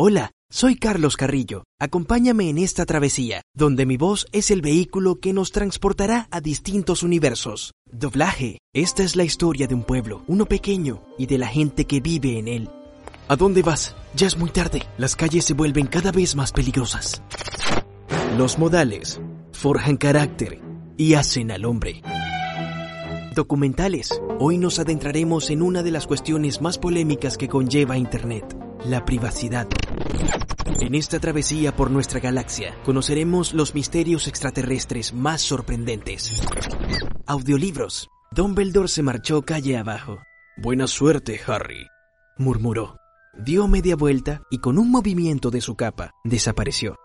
Hola, soy Carlos Carrillo. Acompáñame en esta travesía, donde mi voz es el vehículo que nos transportará a distintos universos. Doblaje. Esta es la historia de un pueblo, uno pequeño, y de la gente que vive en él. ¿A dónde vas? Ya es muy tarde. Las calles se vuelven cada vez más peligrosas. Los modales forjan carácter y hacen al hombre. Documentales. Hoy nos adentraremos en una de las cuestiones más polémicas que conlleva Internet, la privacidad. En esta travesía por nuestra galaxia conoceremos los misterios extraterrestres más sorprendentes. Audiolibros. Dumbledore se marchó calle abajo. Buena suerte, Harry, murmuró. Dio media vuelta y con un movimiento de su capa desapareció.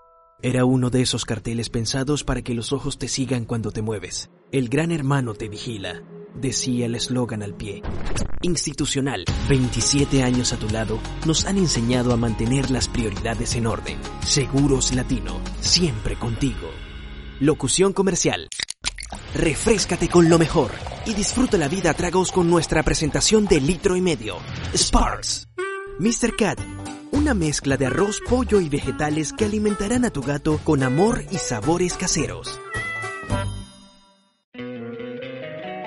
Era uno de esos carteles pensados para que los ojos te sigan cuando te mueves. El gran hermano te vigila, decía el eslogan al pie. Institucional, 27 años a tu lado, nos han enseñado a mantener las prioridades en orden. Seguros Latino, siempre contigo. Locución comercial. Refrescate con lo mejor y disfruta la vida a tragos con nuestra presentación de litro y medio. Sparks. Mr. Cat, una mezcla de arroz, pollo y vegetales que alimentarán a tu gato con amor y sabores caseros.